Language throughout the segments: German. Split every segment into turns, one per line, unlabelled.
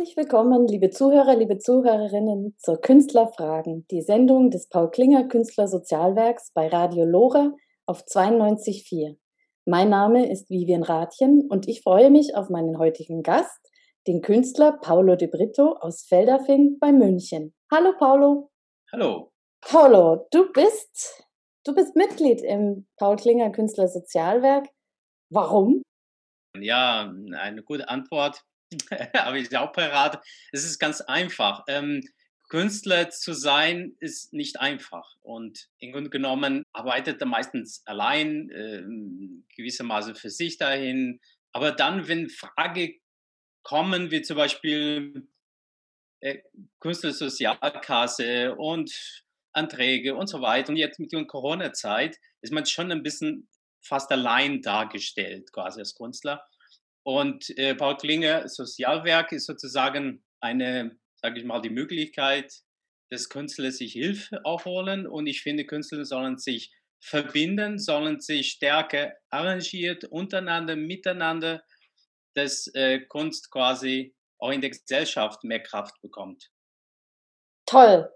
Herzlich willkommen, liebe Zuhörer, liebe Zuhörerinnen, zur Künstlerfragen, die Sendung des Paul Klinger Künstlersozialwerks bei Radio Lora auf 92.4. Mein Name ist Vivian Rathjen und ich freue mich auf meinen heutigen Gast, den Künstler Paolo De Brito aus Feldafing bei München. Hallo Paolo.
Hallo.
Paolo, du bist, du bist Mitglied im Paul Klinger Künstlersozialwerk. Warum?
Ja, eine gute Antwort habe ich auch parat. Es ist ganz einfach. Ähm, Künstler zu sein ist nicht einfach und im Grunde genommen arbeitet er meistens allein, äh, gewissermaßen für sich dahin. Aber dann, wenn Frage kommen, wie zum Beispiel äh, Künstlersozialkasse und Anträge und so weiter, und jetzt mit der Corona-Zeit ist man schon ein bisschen fast allein dargestellt, quasi als Künstler. Und äh, Paul Klinger Sozialwerk ist sozusagen eine, sage ich mal, die Möglichkeit, dass Künstler sich Hilfe aufholen. Und ich finde, Künstler sollen sich verbinden, sollen sich stärker arrangiert untereinander, miteinander, dass äh, Kunst quasi auch in der Gesellschaft mehr Kraft bekommt.
Toll.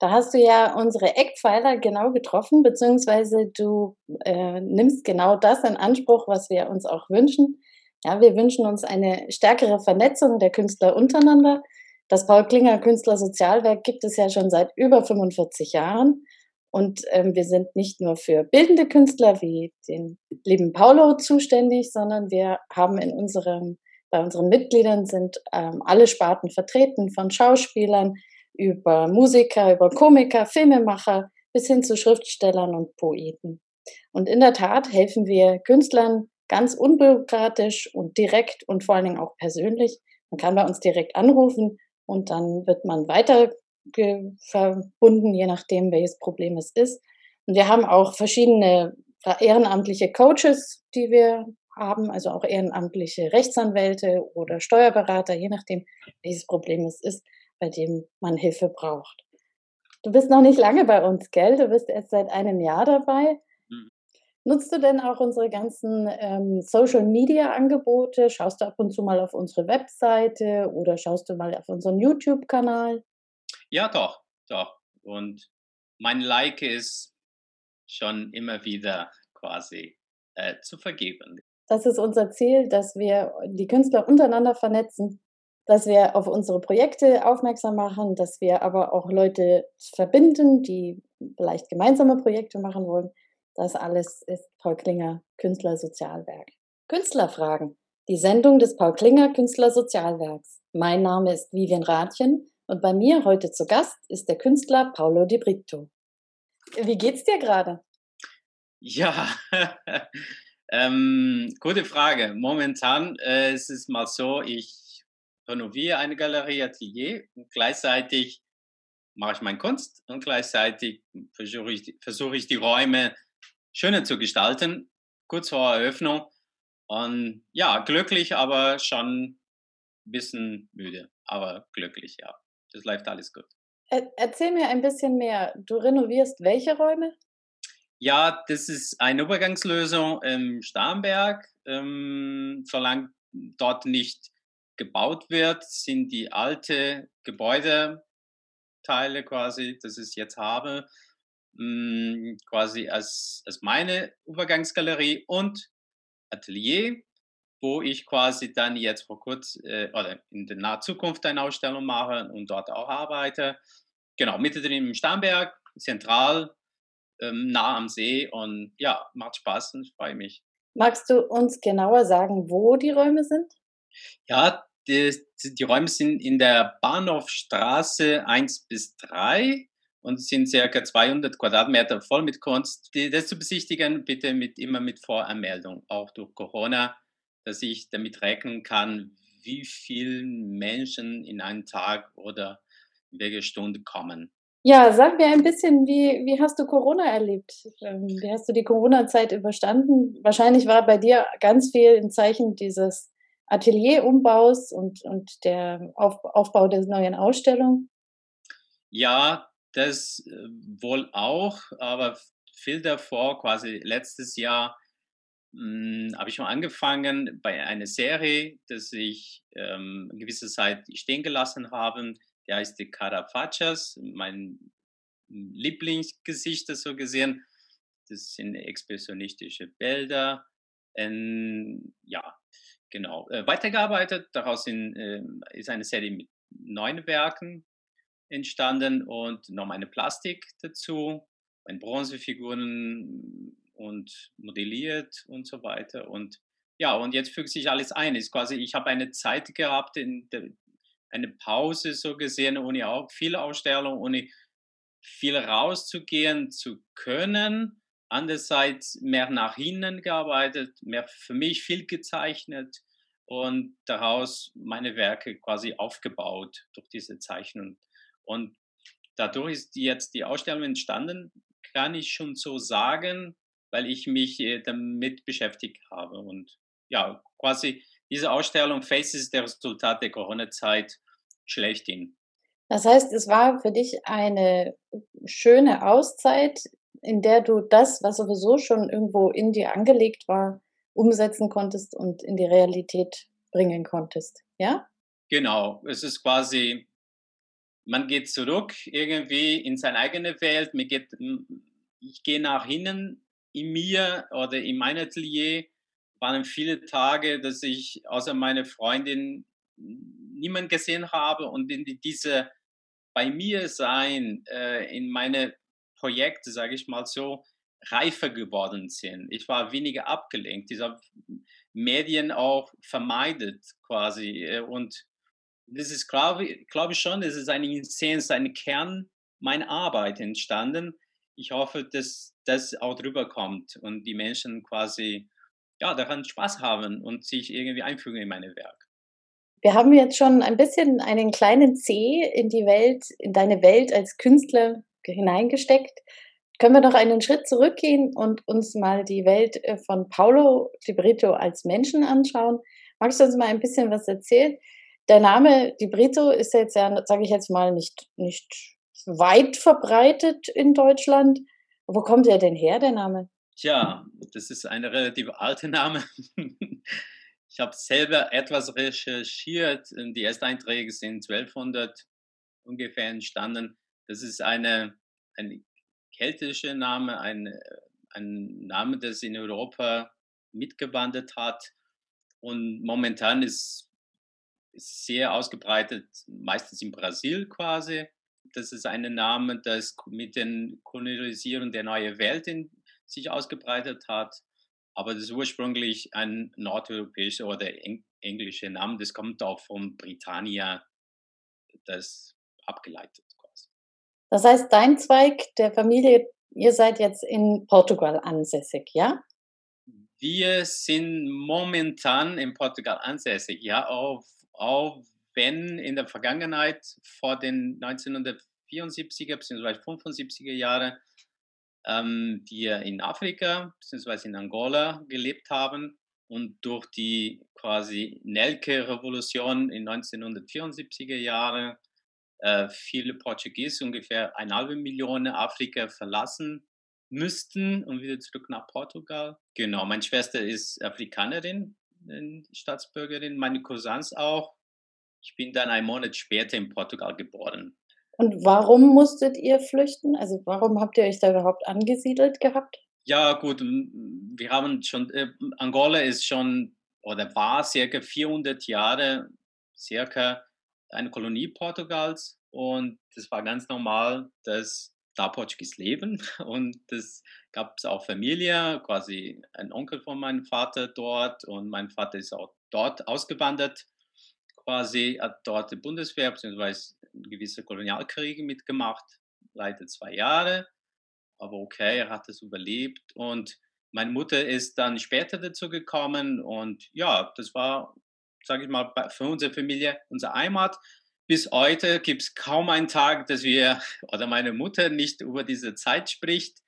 Da hast du ja unsere Eckpfeiler genau getroffen, beziehungsweise du äh, nimmst genau das in Anspruch, was wir uns auch wünschen. Ja, wir wünschen uns eine stärkere Vernetzung der Künstler untereinander. Das Paul Klinger Künstlersozialwerk gibt es ja schon seit über 45 Jahren. Und ähm, wir sind nicht nur für bildende Künstler wie den lieben Paulo zuständig, sondern wir haben in unserem, bei unseren Mitgliedern sind ähm, alle Sparten vertreten, von Schauspielern über Musiker, über Komiker, Filmemacher bis hin zu Schriftstellern und Poeten. Und in der Tat helfen wir Künstlern ganz unbürokratisch und direkt und vor allen Dingen auch persönlich. Man kann bei uns direkt anrufen und dann wird man weiter verbunden, je nachdem, welches Problem es ist. Und wir haben auch verschiedene ehrenamtliche Coaches, die wir haben, also auch ehrenamtliche Rechtsanwälte oder Steuerberater, je nachdem, welches Problem es ist, bei dem man Hilfe braucht. Du bist noch nicht lange bei uns, gell? Du bist erst seit einem Jahr dabei. Nutzt du denn auch unsere ganzen ähm, Social-Media-Angebote? Schaust du ab und zu mal auf unsere Webseite oder schaust du mal auf unseren YouTube-Kanal?
Ja, doch, doch. Und mein Like ist schon immer wieder quasi äh, zu vergeben.
Das ist unser Ziel, dass wir die Künstler untereinander vernetzen, dass wir auf unsere Projekte aufmerksam machen, dass wir aber auch Leute verbinden, die vielleicht gemeinsame Projekte machen wollen das alles ist Paul Klinger Künstlersozialwerk. Künstlerfragen. Die Sendung des Paul Klinger Künstlersozialwerks. Mein Name ist Vivian Rathjen und bei mir heute zu Gast ist der Künstler Paolo Di Brito. Wie geht's dir gerade?
Ja, ähm, gute Frage. Momentan äh, ist es mal so, ich renoviere eine Galerie Atelier und gleichzeitig mache ich meine Kunst und gleichzeitig versuche ich, versuche ich die Räume schöner zu gestalten, kurz vor Eröffnung. Und ja, glücklich, aber schon ein bisschen müde, aber glücklich, ja. Das läuft alles gut.
Erzähl mir ein bisschen mehr. Du renovierst welche Räume?
Ja, das ist eine Übergangslösung im Starnberg. Ähm, solange dort nicht gebaut wird, sind die alte Gebäudeteile quasi, das ich jetzt habe, mh, quasi als, als meine Übergangsgalerie und Atelier, wo ich quasi dann jetzt vor kurz äh, oder in der nahen Zukunft eine Ausstellung mache und dort auch arbeite. Genau, mittendrin im Starnberg, zentral, ähm, nah am See und ja, macht Spaß und ich freue mich.
Magst du uns genauer sagen, wo die Räume sind?
Ja, die, die Räume sind in der Bahnhofstraße 1 bis 3 und sind circa 200 Quadratmeter voll mit Kunst. Das zu besichtigen, bitte mit, immer mit Voranmeldung, auch durch Corona, dass ich damit rechnen kann, wie viele Menschen in einen Tag oder in welcher Stunde kommen.
Ja, sag mir ein bisschen, wie, wie hast du Corona erlebt? Ähm, wie hast du die Corona-Zeit überstanden? Wahrscheinlich war bei dir ganz viel im Zeichen dieses Atelierumbaus und, und der Auf, Aufbau der neuen Ausstellung.
Ja, das äh, wohl auch, aber viel davor, quasi letztes Jahr, hm, habe ich mal angefangen bei einer Serie, dass ich ähm, eine gewisse Zeit stehen gelassen habe. Der heißt die Carafachas, mein Lieblingsgesicht, so gesehen. Das sind expressionistische Bilder. Ähm, ja, genau. Äh, weitergearbeitet, daraus in, äh, ist eine Serie mit neun Werken entstanden und noch eine Plastik dazu, ein Bronzefiguren und modelliert und so weiter. Und ja, und jetzt fügt sich alles ein. Ist quasi, ich habe eine Zeit gehabt, der, eine Pause so gesehen, ohne auch viele Ausstellungen, ohne viel rauszugehen zu können. Andererseits mehr nach hinten gearbeitet, mehr für mich viel gezeichnet und daraus meine Werke quasi aufgebaut durch diese Zeichnung. Und dadurch ist jetzt die Ausstellung entstanden, kann ich schon so sagen, weil ich mich äh, damit beschäftigt habe. Und ja, quasi diese Ausstellung Faces der Resultat der Corona-Zeit schlechthin.
Das heißt, es war für dich eine schöne Auszeit, in der du das, was sowieso schon irgendwo in dir angelegt war, umsetzen konntest und in die Realität bringen konntest, ja?
Genau, es ist quasi man geht zurück irgendwie in seine eigene Welt. Man geht, ich gehe nach hinten in mir oder in mein Atelier. Waren viele Tage, dass ich außer meine Freundin niemand gesehen habe und in diese bei mir sein, äh, in meine Projekte, sage ich mal so, reifer geworden sind. Ich war weniger abgelenkt. Dieser Medien auch vermeidet quasi äh, und das ist, glaube glaub ich schon, das ist eine Essenz, ein Kern meiner Arbeit entstanden. Ich hoffe, dass das auch drüber kommt und die Menschen quasi ja, daran Spaß haben und sich irgendwie einfügen in meine Werk.
Wir haben jetzt schon ein bisschen einen kleinen C in die Welt, in deine Welt als Künstler hineingesteckt. Können wir noch einen Schritt zurückgehen und uns mal die Welt äh, von Paulo Di Brito als Menschen anschauen? Magst du uns mal ein bisschen was erzählen? Der Name Di Brito ist jetzt ja, sage ich jetzt mal, nicht, nicht weit verbreitet in Deutschland. Wo kommt der denn her, der Name?
Tja, das ist ein relativ alter Name. ich habe selber etwas recherchiert. Die ersten Einträge sind 1200 ungefähr entstanden. Das ist eine, ein keltischer Name, ein, ein Name, das in Europa mitgewandert hat. Und momentan ist sehr ausgebreitet, meistens in Brasil quasi. Das ist ein Name, das mit den Kolonisierung der neuen Welt in sich ausgebreitet hat. Aber das ist ursprünglich ein nordeuropäischer oder englischer Name. Das kommt auch von Britannia, das abgeleitet quasi.
Das heißt, dein Zweig der Familie, ihr seid jetzt in Portugal ansässig, ja?
Wir sind momentan in Portugal ansässig, ja, auf auch wenn in der Vergangenheit vor den 1974er bzw. 75er Jahren ähm, wir in Afrika bzw. in Angola gelebt haben und durch die quasi Nelke-Revolution in 1974er Jahren äh, viele Portugiesen, ungefähr eine halbe Million Afrika verlassen müssten und wieder zurück nach Portugal. Genau, meine Schwester ist Afrikanerin Staatsbürgerin, meine Cousins auch. Ich bin dann einen Monat später in Portugal geboren.
Und warum musstet ihr flüchten? Also warum habt ihr euch da überhaupt angesiedelt gehabt?
Ja, gut, wir haben schon, äh, Angola ist schon oder war circa 400 Jahre circa eine Kolonie Portugals und das war ganz normal, dass da Portugies leben und das gab es auch Familie, quasi ein Onkel von meinem Vater dort und mein Vater ist auch dort ausgewandert, quasi hat dort die Bundeswehr bzw. gewisse Kolonialkriege mitgemacht, leider zwei Jahre. Aber okay, er hat es überlebt. Und meine Mutter ist dann später dazu gekommen. Und ja, das war, sage ich mal, für unsere Familie unsere Heimat. Bis heute gibt es kaum einen Tag, dass wir oder meine Mutter nicht über diese Zeit spricht.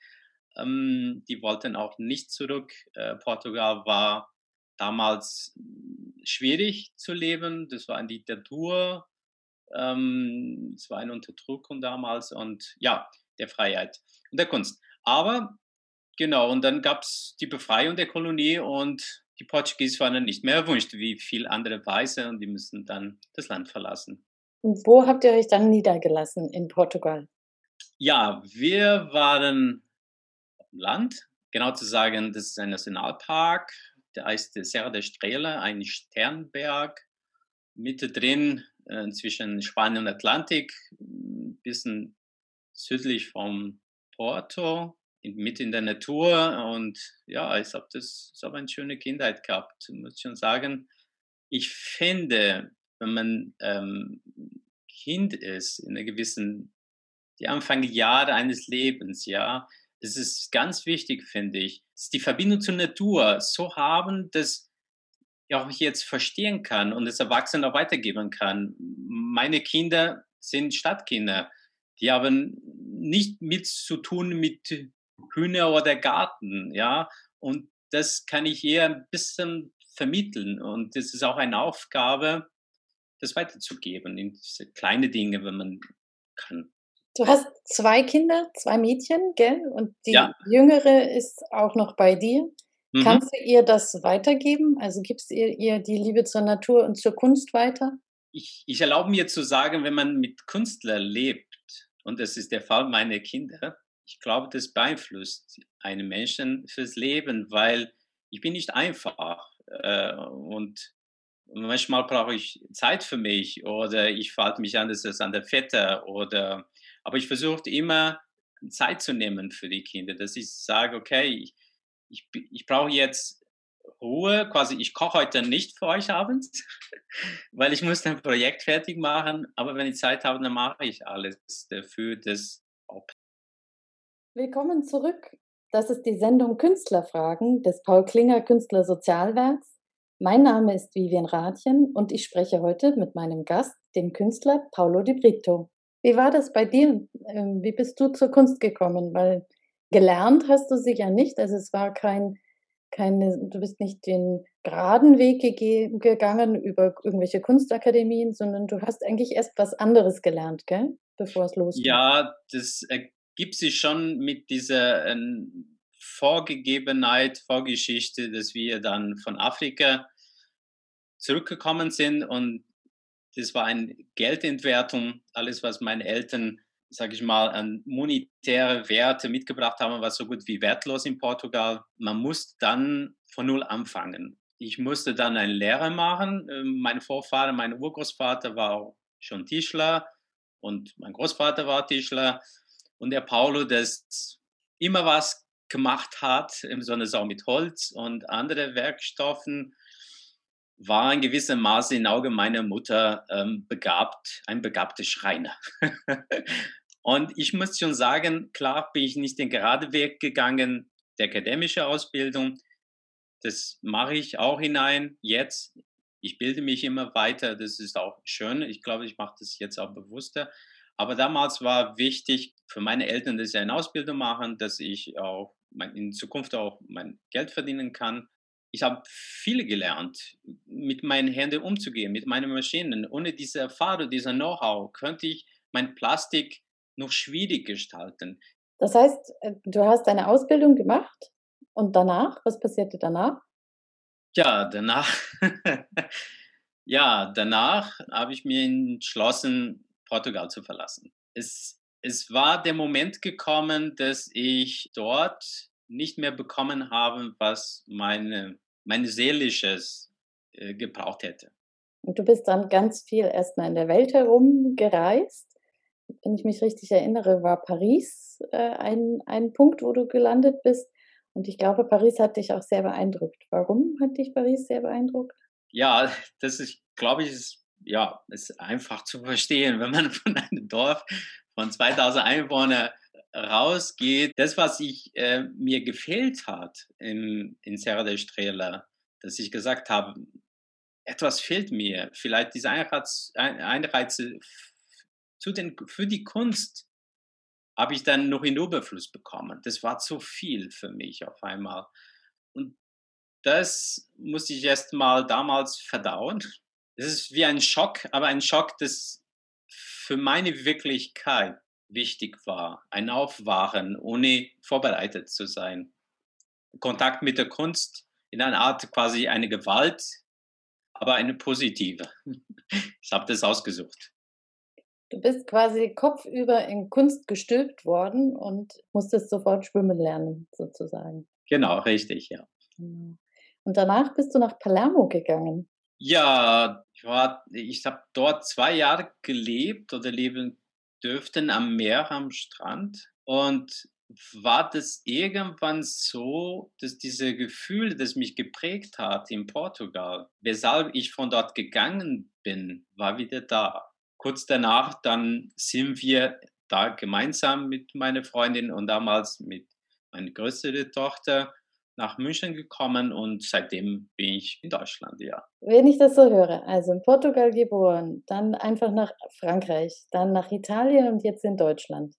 Ähm, die wollten auch nicht zurück. Äh, Portugal war damals hm, schwierig zu leben. Das war eine Diktatur. Ähm, es war eine Unterdrückung damals und ja, der Freiheit und der Kunst. Aber genau, und dann gab es die Befreiung der Kolonie und die Portugiesen waren dann nicht mehr erwünscht, wie viele andere Weiße, und die müssen dann das Land verlassen.
Und wo habt ihr euch dann niedergelassen in Portugal?
Ja, wir waren auf dem Land. Genau zu sagen, das ist ein Nationalpark. Der heißt Serra da Estrela, ein Sternberg. Mitte drin äh, zwischen Spanien und Atlantik, ein bisschen südlich vom Porto, in, mit in der Natur. Und ja, ich habe das, ich habe eine schöne Kindheit gehabt, muss ich schon sagen. Ich finde, wenn man ähm, Kind ist, in einer gewissen, die Anfangsjahre eines Lebens, ja, es ist ganz wichtig, finde ich, die Verbindung zur Natur so haben, dass ich auch jetzt verstehen kann und das Erwachsene auch weitergeben kann. Meine Kinder sind Stadtkinder. Die haben nicht mit zu tun mit Hühner oder Garten, ja. Und das kann ich eher ein bisschen vermitteln. Und das ist auch eine Aufgabe, das weiterzugeben in diese kleine Dinge, wenn man kann.
Du hast zwei Kinder, zwei Mädchen, gell? Und die ja. jüngere ist auch noch bei dir. Mhm. Kannst du ihr das weitergeben? Also gibst ihr ihr die Liebe zur Natur und zur Kunst weiter?
Ich, ich erlaube mir zu sagen, wenn man mit Künstlern lebt, und das ist der Fall meiner Kinder, ich glaube, das beeinflusst einen Menschen fürs Leben, weil ich bin nicht einfach äh, und manchmal brauche ich Zeit für mich oder ich verhalte mich anders als an der Vetter oder aber ich versuche immer Zeit zu nehmen für die Kinder, dass ich sage, okay, ich, ich, ich brauche jetzt Ruhe, quasi ich koche heute nicht für euch abends, weil ich muss ein Projekt fertig machen, aber wenn ich Zeit habe, dann mache ich alles dafür, das ob.
Willkommen zurück. Das ist die Sendung Künstlerfragen des Paul Klinger Künstler Sozialwerks. Mein Name ist Vivian Rathjen und ich spreche heute mit meinem Gast, dem Künstler Paolo Di Brito. Wie war das bei dir? Ähm, wie bist du zur Kunst gekommen? Weil gelernt hast du sie ja nicht, also es war kein keine, du bist nicht den geraden Weg gegangen über irgendwelche Kunstakademien, sondern du hast eigentlich erst was anderes gelernt, gell? Bevor es losgeht.
Ja, das ergibt sich schon mit dieser äh, Vorgegebenheit, Vorgeschichte, dass wir dann von Afrika zurückgekommen sind und das war eine Geldentwertung, alles, was meine Eltern sage ich mal, an monetäre Werte mitgebracht haben, war so gut wie wertlos in Portugal. Man muss dann von Null anfangen. Ich musste dann eine Lehre machen. Ähm, mein Vorvater, mein Urgroßvater war schon Tischler und mein Großvater war Tischler. Und der Paulo, das immer was gemacht hat, im Sonne auch mit Holz und anderen Werkstoffen, war in gewissem Maße in Auge meiner Mutter ähm, begabt, ein begabter Schreiner. und ich muss schon sagen, klar bin ich nicht den geraden Weg gegangen, der akademische Ausbildung. Das mache ich auch hinein jetzt. Ich bilde mich immer weiter, das ist auch schön. Ich glaube, ich mache das jetzt auch bewusster. Aber damals war wichtig für meine Eltern, dass sie eine Ausbildung machen, dass ich auch in Zukunft auch mein Geld verdienen kann ich habe viel gelernt, mit meinen Händen umzugehen, mit meinen Maschinen. Ohne diese Erfahrung, dieser Know-how, könnte ich mein Plastik noch schwierig gestalten.
Das heißt, äh, du hast deine Ausbildung gemacht und danach, was passierte danach?
Ja, danach, ja, danach habe ich mir entschlossen, Portugal zu verlassen. Es, es war der Moment gekommen, dass ich dort nicht mehr bekommen habe, was meine, meine seelisches äh, gebraucht hätte.
Und du bist dann ganz viel erstmal in der Welt herumgereist. Wenn ich mich richtig erinnere, war Paris äh, ein, ein Punkt, wo du gelandet bist. Und ich glaube, Paris hat dich auch sehr beeindruckt. Warum hat dich Paris sehr beeindruckt?
Ja, das ist, glaube ich, ist, ja, ist einfach zu verstehen, wenn man von einem Dorf von 2000 Einwohnern rausgeht. Das, was ich, äh, mir gefehlt hat in, in Serra de Estrela, dass ich gesagt habe, etwas fehlt mir. Vielleicht diese Einreize zu den, für die Kunst habe ich dann noch in Überfluss bekommen. Das war zu viel für mich auf einmal. Und das musste ich erst mal damals verdauen. Es ist wie ein Schock, aber ein Schock, das für meine Wirklichkeit wichtig war. Ein Aufwachen, ohne vorbereitet zu sein. Kontakt mit der Kunst in einer Art quasi eine Gewalt, aber eine positive. Ich habe das ausgesucht.
Du bist quasi kopfüber in Kunst gestülpt worden und musstest sofort schwimmen lernen, sozusagen.
Genau, richtig, ja.
Genau. Und danach bist du nach Palermo gegangen.
Ja, ich, ich habe dort zwei Jahre gelebt oder leben dürften am Meer, am Strand. Und war das irgendwann so, dass diese Gefühle, das mich geprägt hat in Portugal, weshalb ich von dort gegangen bin, war wieder da. Kurz danach, dann sind wir da gemeinsam mit meiner Freundin und damals mit meiner größeren Tochter nach München gekommen und seitdem bin ich in Deutschland, ja.
Wenn ich das so höre, also in Portugal geboren, dann einfach nach Frankreich, dann nach Italien und jetzt in Deutschland.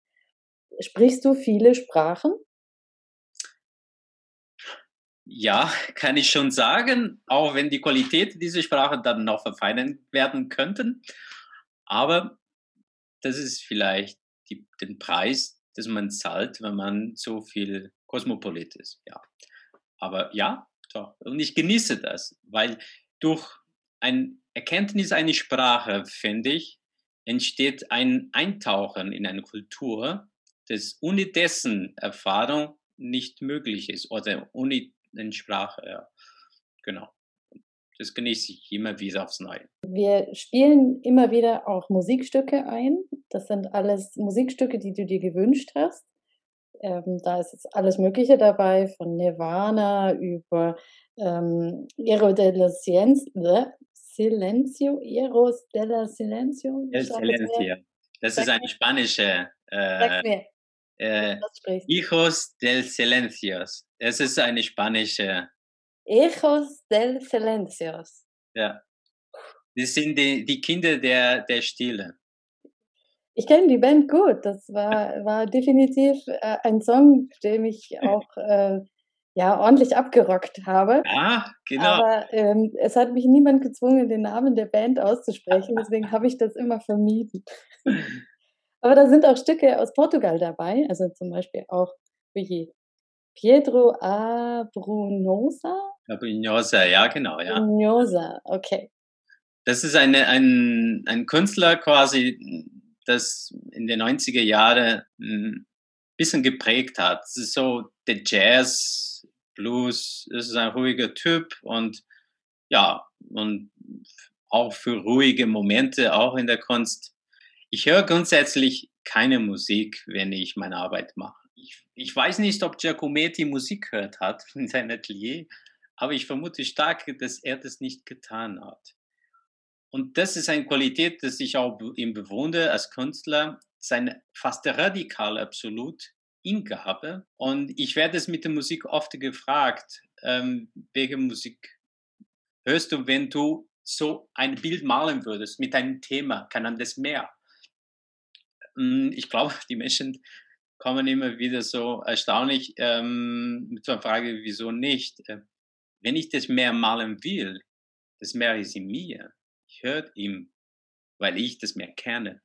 Sprichst du viele Sprachen?
Ja, kann ich schon sagen, auch wenn die Qualität dieser Sprache dann noch verfeinert werden könnten. Aber das ist vielleicht die, den Preis, den man zahlt, wenn man so viel Kosmopolit ist. Ja. Aber ja, doch. Und ich genieße das, weil durch ein Erkenntnis einer Sprache, finde ich, entsteht ein Eintauchen in eine Kultur, das ohne dessen Erfahrung nicht möglich ist oder ohne eine Sprache. Ja. Genau. Das genieße ich immer wieder aufs Neue.
Wir spielen immer wieder auch Musikstücke ein. Das sind alles Musikstücke, die du dir gewünscht hast. Ähm, da ist jetzt alles Mögliche dabei, von Nirvana über ähm, Ero della Silencio, Silencio, Eros della Silencio.
El Silencio. Das ist eine spanische. Äh, äh, Hijos del Silencios. Es ist eine spanische.
Hijos del Silencios.
Ja. Das sind die, die Kinder der, der Stille.
Ich kenne die Band gut. Das war, war definitiv äh, ein Song, dem ich auch äh, ja, ordentlich abgerockt habe.
Ja, genau.
Aber ähm, es hat mich niemand gezwungen, den Namen der Band auszusprechen. Deswegen habe ich das immer vermieden. Aber da sind auch Stücke aus Portugal dabei. Also zum Beispiel auch wie Pedro Abrunosa.
Abrunosa, ja, genau. Ja.
Abrunosa, okay.
Das ist eine, ein, ein Künstler quasi, das in den 90er Jahren ein bisschen geprägt hat. Es ist so der Jazz, Blues, das ist ein ruhiger Typ und ja, und auch für ruhige Momente, auch in der Kunst. Ich höre grundsätzlich keine Musik, wenn ich meine Arbeit mache. Ich, ich weiß nicht, ob Giacometti Musik gehört hat in seinem Atelier, aber ich vermute stark, dass er das nicht getan hat. Und das ist eine Qualität, die ich auch ihm bewundere als Künstler, seine fast radikal absolut Hingabe. Und ich werde es mit der Musik oft gefragt, ähm, welche Musik hörst du, wenn du so ein Bild malen würdest mit einem Thema, kann man das mehr? Hm, ich glaube, die Menschen kommen immer wieder so erstaunlich ähm, der Frage, wieso nicht? Äh, wenn ich das mehr malen will, das mehr ist in mir höre ihm, weil ich das mehr kenne.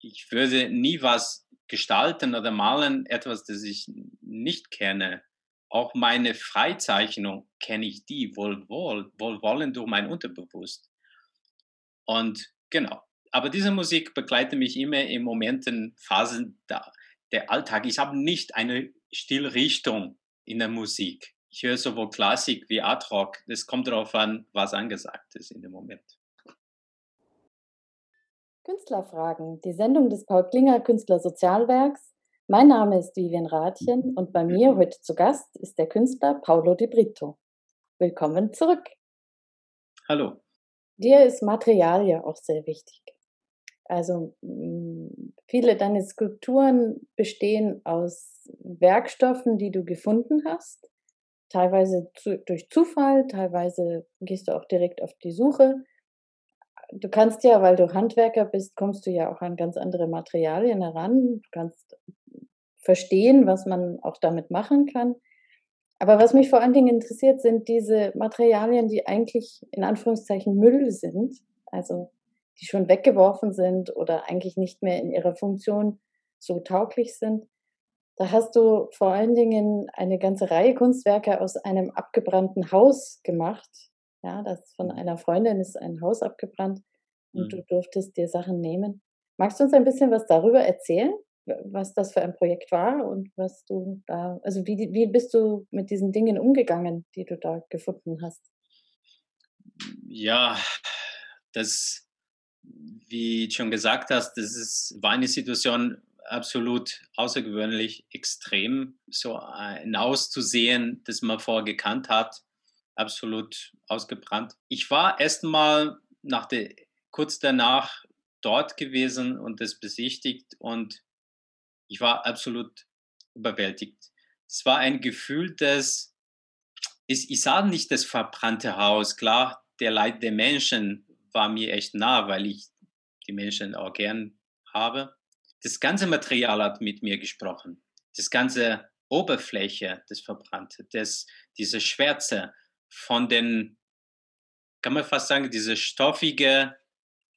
Ich würde nie was gestalten oder malen, etwas, das ich nicht kenne. Auch meine Freizeichnung kenne ich die wohl, wohl, wohlwollen durch mein Unterbewusst. Und genau. Aber diese Musik begleitet mich immer in Momenten, Phasen da, der Alltag. Ich habe nicht eine Stilrichtung in der Musik. Ich höre sowohl Klassik wie Art Rock. Das kommt darauf an, was angesagt ist in dem Moment.
Künstlerfragen, die Sendung des Paul Klinger Künstlersozialwerks. Mein Name ist Vivian Rathjen und bei mir heute zu Gast ist der Künstler Paolo Di Brito. Willkommen zurück.
Hallo.
Dir ist Material ja auch sehr wichtig. Also mm, viele deiner Skulpturen bestehen aus Werkstoffen, die du gefunden hast. Teilweise zu, durch Zufall, teilweise gehst du auch direkt auf die Suche. Du kannst ja, weil du Handwerker bist, kommst du ja auch an ganz andere Materialien heran. Du kannst verstehen, was man auch damit machen kann. Aber was mich vor allen Dingen interessiert, sind diese Materialien, die eigentlich in Anführungszeichen Müll sind, also die schon weggeworfen sind oder eigentlich nicht mehr in ihrer Funktion so tauglich sind. Da hast du vor allen Dingen eine ganze Reihe Kunstwerke aus einem abgebrannten Haus gemacht. Ja, das von einer Freundin ist ein Haus abgebrannt und mhm. du durftest dir Sachen nehmen. Magst du uns ein bisschen was darüber erzählen? was das für ein Projekt war und was du da, also wie, wie bist du mit diesen Dingen umgegangen, die du da gefunden hast?
Ja, das, wie schon gesagt hast, das ist, war eine Situation absolut außergewöhnlich, extrem, so ein Auszusehen, das man vorher gekannt hat, absolut ausgebrannt. Ich war erstmal nach der, kurz danach dort gewesen und das besichtigt und ich war absolut überwältigt. Es war ein Gefühl, dass ich, ich sah nicht das verbrannte Haus. Klar, der Leid der Menschen war mir echt nah, weil ich die Menschen auch gern habe. Das ganze Material hat mit mir gesprochen. Das ganze Oberfläche, das Verbrannte, das, diese Schwärze von den, kann man fast sagen, diese stoffige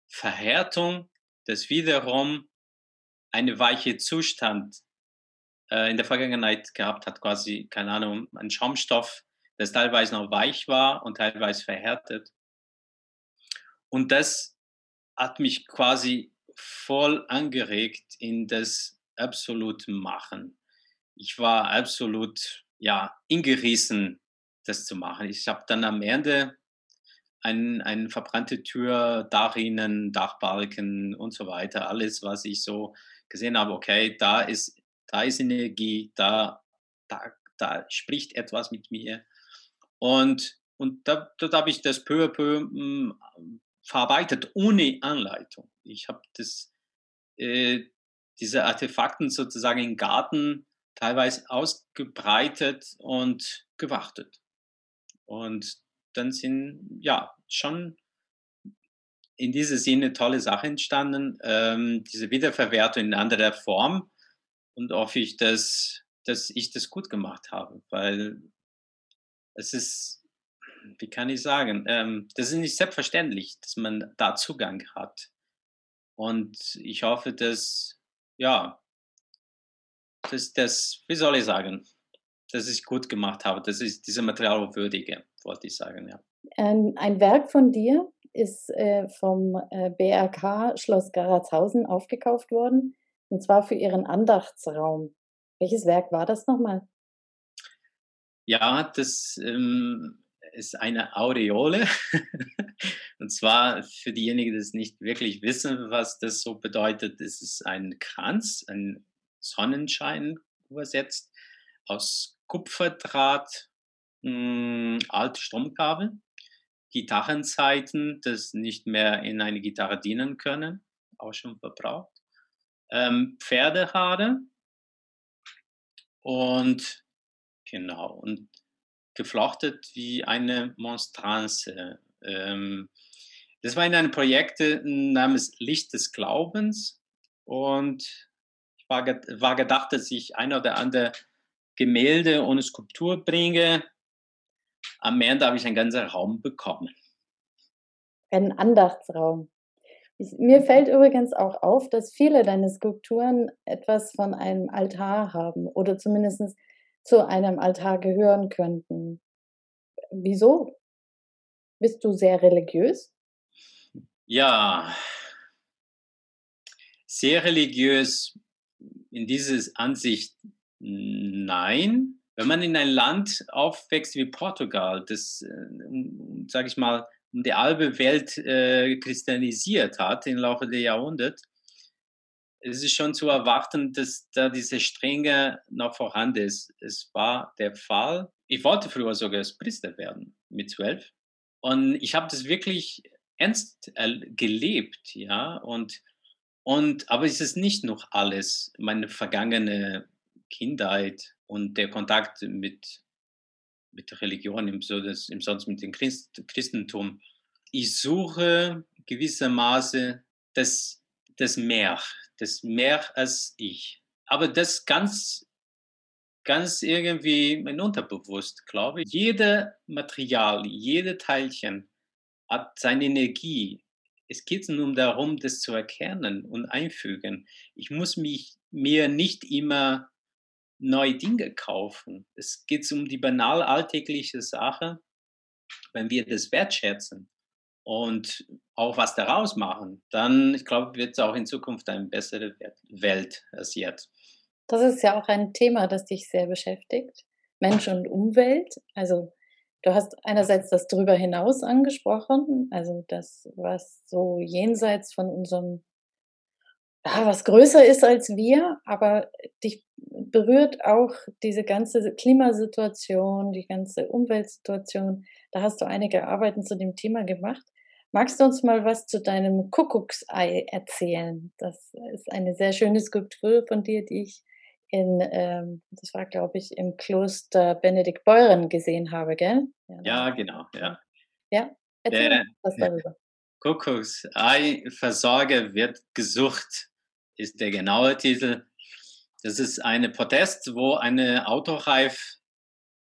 Verhärtung, das wiederum eine weiche Zustand äh, in der Vergangenheit gehabt hat, quasi, keine Ahnung, ein Schaumstoff, das teilweise noch weich war und teilweise verhärtet. Und das hat mich quasi voll angeregt in das absolute Machen. Ich war absolut, ja, ingerissen, das zu machen. Ich habe dann am Ende eine ein verbrannte Tür, Dachrinnen, Dachbalken und so weiter, alles, was ich so gesehen habe, okay, da ist, da ist Energie, da, da, da spricht etwas mit mir. Und, und da, dort habe ich das peu à peu hm, verarbeitet, ohne Anleitung. Ich habe das, äh, diese Artefakten sozusagen im Garten teilweise ausgebreitet und gewartet. Und dann sind ja schon in diesem Sinne tolle Sachen entstanden, ähm, diese Wiederverwertung in anderer Form und hoffe ich, dass, dass ich das gut gemacht habe, weil es ist, wie kann ich sagen, ähm, das ist nicht selbstverständlich, dass man da Zugang hat. Und ich hoffe, dass, ja, dass das, wie soll ich sagen, dass ich gut gemacht habe, dass ich diese Material würdige, wollte ich sagen, ja.
Ein, ein Werk von dir, ist äh, vom äh, BRK Schloss Garatshausen aufgekauft worden, und zwar für ihren Andachtsraum. Welches Werk war das nochmal?
Ja, das ähm, ist eine Aureole. und zwar für diejenigen, die es nicht wirklich wissen, was das so bedeutet, ist es ein Kranz, ein Sonnenschein übersetzt aus Kupferdraht, mh, hm, alte Stromkabel Gitarrenzeiten, das nicht mehr in eine Gitarre dienen können, auch schon verbraucht. Ähm, Pferdehaare und genau, und geflochtet wie eine Monstranze. Ähm, das war in einem Projekt namens Licht des Glaubens und ich war, war gedacht, dass ich ein oder andere Gemälde und Skulptur bringe, am Ende habe ich einen ganzen Raum bekommen.
Ein Andachtsraum. Ich, mir fällt übrigens auch auf, dass viele deiner Skulpturen etwas von einem Altar haben oder zumindest zu einem Altar gehören könnten. Wieso? Bist du sehr religiös?
Ja, sehr religiös in dieser Ansicht nein. Wenn man in ein Land aufwächst wie Portugal, das, äh, sage ich mal, um die halbe Welt äh, christianisiert hat im Laufe der Jahrhunderte, es ist schon zu erwarten, dass da diese Strenge noch vorhanden ist. Es war der Fall. Ich wollte früher sogar als Priester werden, mit zwölf. Und ich habe das wirklich ernst gelebt, ja. Und, Und, aber es ist nicht noch alles. Meine vergangene Kindheit und der Kontakt mit, mit Religion, im, im sonst mit dem Christ, Christentum. Ich suche gewissermaßen das, das Mehr, das Mehr als ich. Aber das ganz, ganz irgendwie mein Unterbewusst, glaube ich. Jede Material, jede Teilchen hat seine Energie. Es geht nur darum, das zu erkennen und einfügen. Ich muss mich mir nicht immer neue Dinge kaufen. Es geht um die banal alltägliche Sache, wenn wir das wertschätzen und auch was daraus machen, dann, ich glaube, wird es auch in Zukunft eine bessere Welt als jetzt.
Das ist ja auch ein Thema, das dich sehr beschäftigt. Mensch und Umwelt. Also du hast einerseits das darüber hinaus angesprochen, also das, was so jenseits von unserem, ja, was größer ist als wir, aber dich berührt auch diese ganze Klimasituation, die ganze Umweltsituation. Da hast du einige Arbeiten zu dem Thema gemacht. Magst du uns mal was zu deinem Kuckucksei erzählen? Das ist eine sehr schöne Skulptur von dir, die ich in, ähm, das war glaube ich, im Kloster Benedikt Beuren gesehen habe, gell?
Ja, ja genau, ja.
Ja, erzähl Der, was darüber.
Kuckucksei-Versorger wird gesucht, ist der genaue Titel. Das ist eine Protest, wo eine Autoreif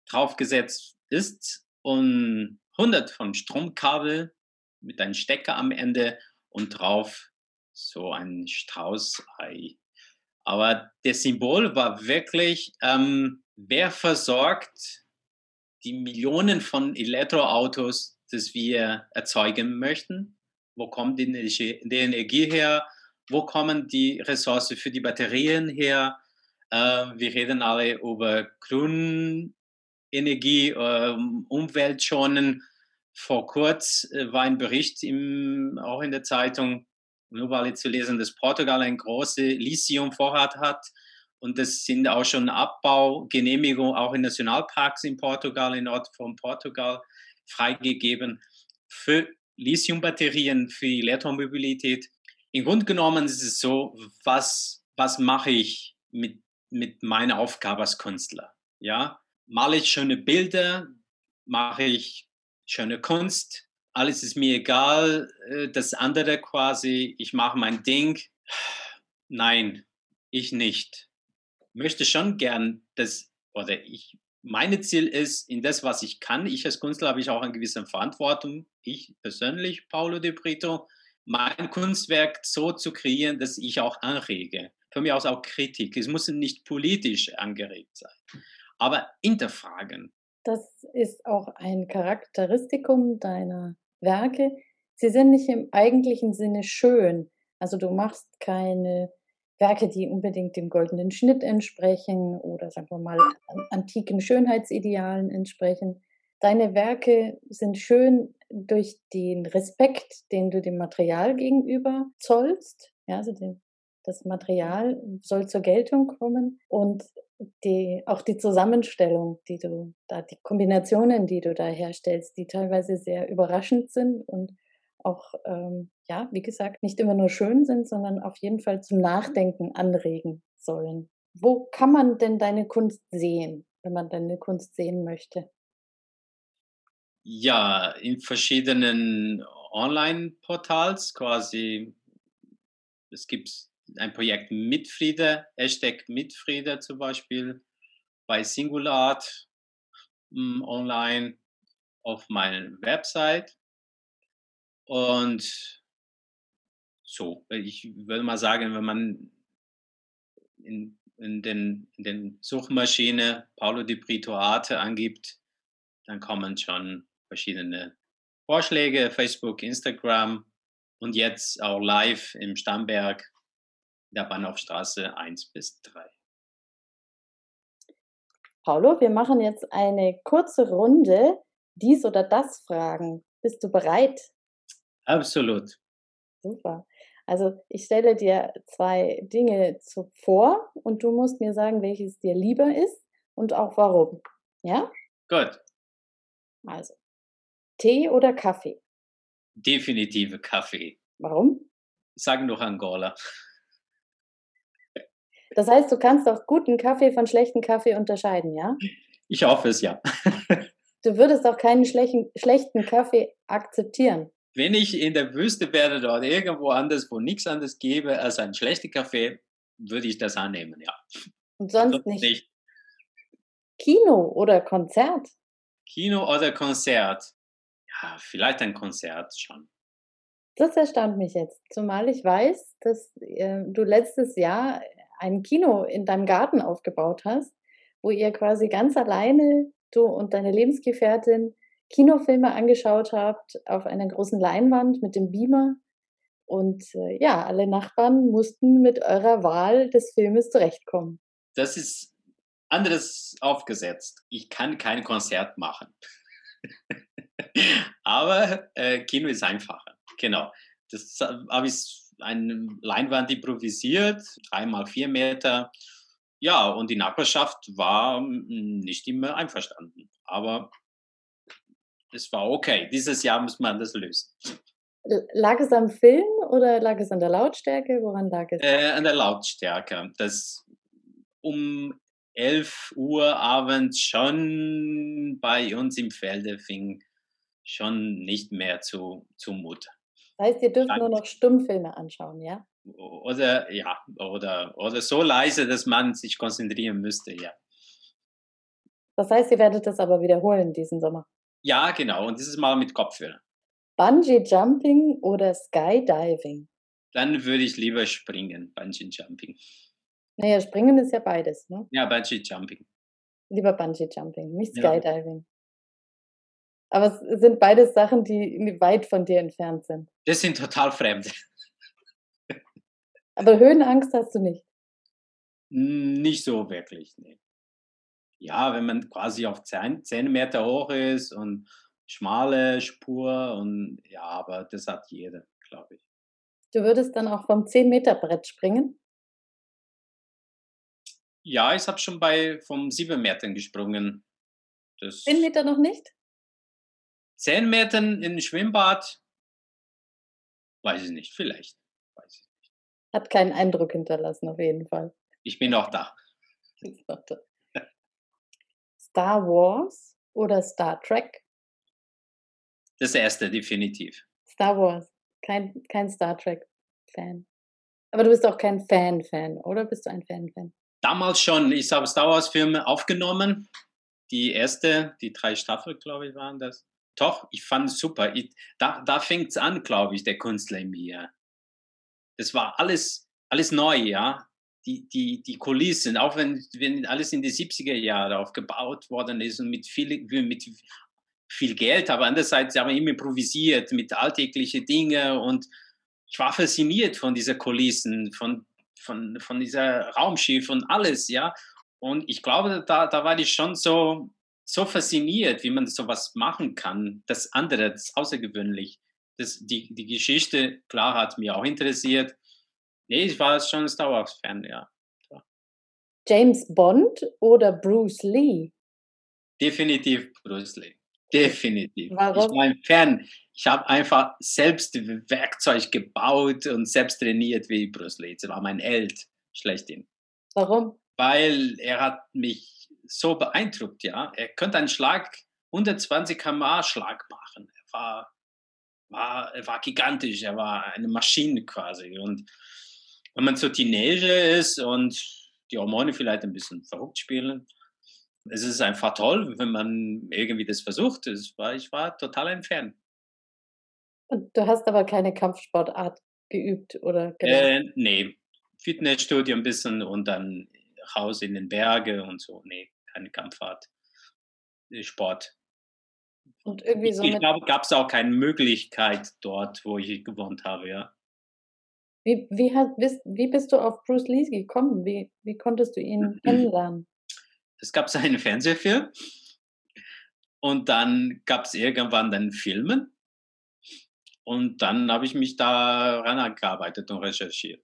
draufgesetzt ist und hundert von Stromkabel mit einem Stecker am Ende und drauf so ein Straußei. Aber das Symbol war wirklich, ähm, wer versorgt die Millionen von Elektroautos, das wir erzeugen möchten? Wo kommt die Energie her? Wo kommen die Ressourcen für die Batterien her? Äh, wir reden alle über Grünenergie, äh, Umweltschonen. Vor kurz äh, war ein Bericht im, auch in der Zeitung, nur weil zu lesen, dass Portugal ein großes Lithium-Vorrat hat. Und es sind auch schon Abbaugenehmigungen auch in Nationalparks in Portugal, in Nord von Portugal freigegeben für Lithium-Batterien für Elektromobilität im Grunde genommen ist es so, was, was mache ich mit, mit meiner Aufgabe als Künstler? Ja, male ich schöne Bilder, mache ich schöne Kunst, alles ist mir egal, äh, das andere quasi, ich mache mein Ding. Nein, ich nicht. Möchte schon gern das, oder ich, meine Ziel ist, in das, was ich kann, ich als Künstler habe ich auch eine gewisse Verantwortung, ich persönlich, Paolo De Brito, mein Kunstwerk so zu kreieren, dass ich auch anrege. Von mir aus auch Kritik. Es muss nicht politisch angeregt sein, aber hinterfragen.
Das ist auch ein Charakteristikum deiner Werke. Sie sind nicht im eigentlichen Sinne schön. Also du machst keine Werke, die unbedingt dem goldenen Schnitt entsprechen oder sagen wir mal antiken Schönheitsidealen entsprechen. Deine Werke sind schön durch den Respekt, den du dem Material gegenüber zollst. Ja, also den, das Material soll zur Geltung kommen und die, auch die Zusammenstellung, die du da, die Kombinationen, die du da herstellst, die teilweise sehr überraschend sind und auch, ähm, ja, wie gesagt, nicht immer nur schön sind, sondern auf jeden Fall zum Nachdenken anregen sollen. Wo kann man denn deine Kunst sehen, wenn man deine Kunst sehen möchte?
Ja, in verschiedenen Online-Portals quasi. Es gibt ein Projekt Mitfriede, Hashtag Mitfriede zum Beispiel, bei Singulart hm, online auf meiner Website. Und so, ich würde mal sagen, wenn man in, in, den, in den Suchmaschine Paulo di Brito Arte angibt, dann kommen schon verschiedene Vorschläge, Facebook, Instagram und jetzt auch live im Stammberg der Bahnhofstraße 1 bis 3.
Paulo, wir machen jetzt eine kurze Runde. Dies oder das Fragen. Bist du bereit?
Absolut.
Super. Also ich stelle dir zwei Dinge vor und du musst mir sagen, welches dir lieber ist und auch warum. Ja?
Gut.
Also, Tee oder Kaffee?
Definitive Kaffee.
Warum?
Sagen doch Angola.
Das heißt, du kannst auch guten Kaffee von schlechten Kaffee unterscheiden, ja?
Ich hoffe es ja.
Du würdest auch keinen schlechten, schlechten Kaffee akzeptieren.
Wenn ich in der Wüste wäre oder irgendwo anders, wo nichts anderes gäbe als ein schlechter Kaffee, würde ich das annehmen, ja.
Und sonst
Sonst
nicht.
nicht.
Kino oder Konzert?
Kino oder Konzert? Ja, vielleicht ein Konzert schon.
Das erstaunt mich jetzt, zumal ich weiß, dass äh, du letztes Jahr ein Kino in deinem Garten aufgebaut hast, wo ihr quasi ganz alleine, du und deine Lebensgefährtin, Kinofilme angeschaut habt auf einer großen Leinwand mit dem Beamer. Und äh, ja, alle Nachbarn mussten mit eurer Wahl des Filmes zurechtkommen.
Das ist anderes aufgesetzt. Ich kann kein Konzert machen. Aber äh, Kino ist einfacher. Genau. Das habe ich eine Leinwand improvisiert, dreimal vier Meter. Ja, und die Nachbarschaft war mm, nicht immer einverstanden. Aber es war okay. Dieses Jahr muss man das lösen.
Lag es am Film oder lag es an der Lautstärke? Woran lag es?
Äh, an der Lautstärke. Das um 11 Uhr abends schon bei uns im Felde fing schon nicht mehr zu, zu Mut.
Das heißt, ihr dürft nur noch Stummfilme anschauen, ja?
Oder ja, oder, oder so leise, dass man sich konzentrieren müsste, ja.
Das heißt, ihr werdet das aber wiederholen diesen Sommer.
Ja, genau. Und dieses Mal mit Kopfhörer.
Bungee Jumping oder Skydiving?
Dann würde ich lieber springen, Bungee Jumping.
Naja, Springen ist ja beides, ne?
Ja, Bungee Jumping.
Lieber Bungee Jumping, nicht. Skydiving. Aber es sind beides Sachen, die weit von dir entfernt sind.
Das sind total fremd.
Aber Höhenangst hast du nicht.
Nicht so wirklich, nee. Ja, wenn man quasi auf 10, 10 Meter hoch ist und schmale Spur und ja, aber das hat jeder, glaube ich.
Du würdest dann auch vom 10-Meter-Brett springen?
Ja, ich habe schon bei vom 7 Metern gesprungen. Das
10 Meter noch nicht?
10 Metern im Schwimmbad, weiß ich nicht, vielleicht. Weiß ich. nicht.
Hat keinen Eindruck hinterlassen, auf jeden Fall.
Ich bin auch da.
Star Wars oder Star Trek?
Das erste, definitiv.
Star Wars. Kein, kein Star Trek-Fan. Aber du bist auch kein Fan-Fan, oder bist du ein Fan-Fan?
Damals schon, ich habe Star Wars Filme aufgenommen. Die erste, die drei Staffeln, glaube ich, waren das. Doch, ich fand es super. Ich, da da fängt es an, glaube ich, der Künstler in mir. Das war alles, alles neu, ja. Die, die, die Kulissen, auch wenn, wenn alles in die 70er Jahre aufgebaut worden ist und mit viel, mit viel Geld, aber andererseits haben wir immer improvisiert mit alltäglichen Dingen und ich war fasziniert von dieser Kulissen, von, von, von dieser Raumschiff und alles, ja. Und ich glaube, da, da war ich schon so, so fasziniert, wie man sowas machen kann. Das andere, das außergewöhnlich. Das, die, die Geschichte, klar, hat mich auch interessiert. Nee, ich war schon ein Star Wars-Fan, ja.
James Bond oder Bruce Lee?
Definitiv Bruce Lee. Definitiv.
Warum?
Ich war ein Fan. Ich habe einfach selbst Werkzeug gebaut und selbst trainiert wie Bruce Lee. Das war mein Held schlechthin.
Warum?
Weil er hat mich so beeindruckt, ja. Er könnte einen Schlag, 120 km Schlag machen. Er war, war, er war gigantisch, er war eine Maschine quasi. Und wenn man so Teenager ist und die Hormone vielleicht ein bisschen verrückt spielen, es ist einfach toll, wenn man irgendwie das versucht. Es war, ich war total ein Fan.
Und du hast aber keine Kampfsportart geübt oder?
Äh, nee, Fitnessstudio ein bisschen und dann Haus in den Bergen und so. Nee, keine Kampfart. Äh, Sport.
Und irgendwie so
ich
mit,
glaube, gab es auch keine Möglichkeit dort, wo ich gewohnt habe, ja.
wie, wie, hat, bist, wie bist du auf Bruce Lee gekommen? Wie, wie konntest du ihn kennenlernen?
Es gab so einen Fernsehfilm und dann gab es irgendwann dann Filme und dann habe ich mich da rangearbeitet und recherchiert.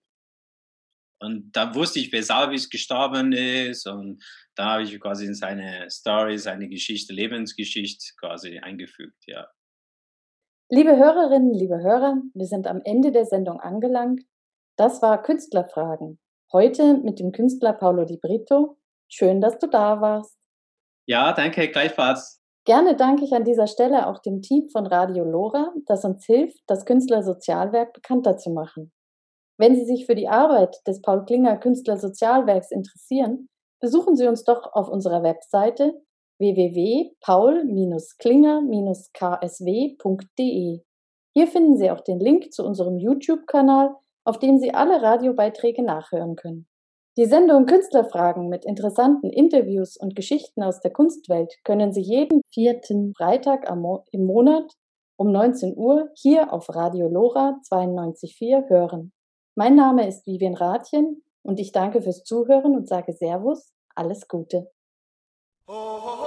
Und da wusste ich, weshalb es gestorben ist. Und da habe ich quasi in seine Story, seine Geschichte, Lebensgeschichte quasi eingefügt, ja.
Liebe Hörerinnen, liebe Hörer, wir sind am Ende der Sendung angelangt. Das war Künstlerfragen. Heute mit dem Künstler Paolo Di Brito. Schön, dass du da warst.
Ja, danke, gleichfalls.
Gerne danke ich an dieser Stelle auch dem Team von Radio Lora, das uns hilft, das Künstlersozialwerk bekannter zu machen. Wenn Sie sich für die Arbeit des Paul Klinger Künstlersozialwerks interessieren, besuchen Sie uns doch auf unserer Webseite www.paul-klinger-ksw.de. Hier finden Sie auch den Link zu unserem YouTube-Kanal, auf dem Sie alle Radiobeiträge nachhören können. Die Sendung Künstlerfragen mit interessanten Interviews und Geschichten aus der Kunstwelt können Sie jeden vierten Freitag im Monat um 19 Uhr hier auf Radio Lora 92.4 hören. Mein Name ist Vivian Rathjen und ich danke fürs Zuhören und sage Servus, alles Gute. Oh, oh, oh.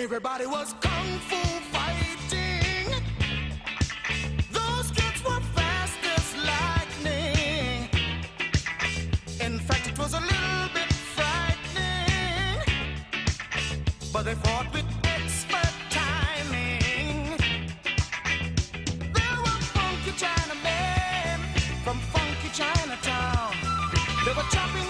Everybody was kung fu fighting. Those kids were fast as lightning. In fact, it was a little bit frightening. But they fought with expert timing. There were funky Chinamen from funky Chinatown. They were chopping.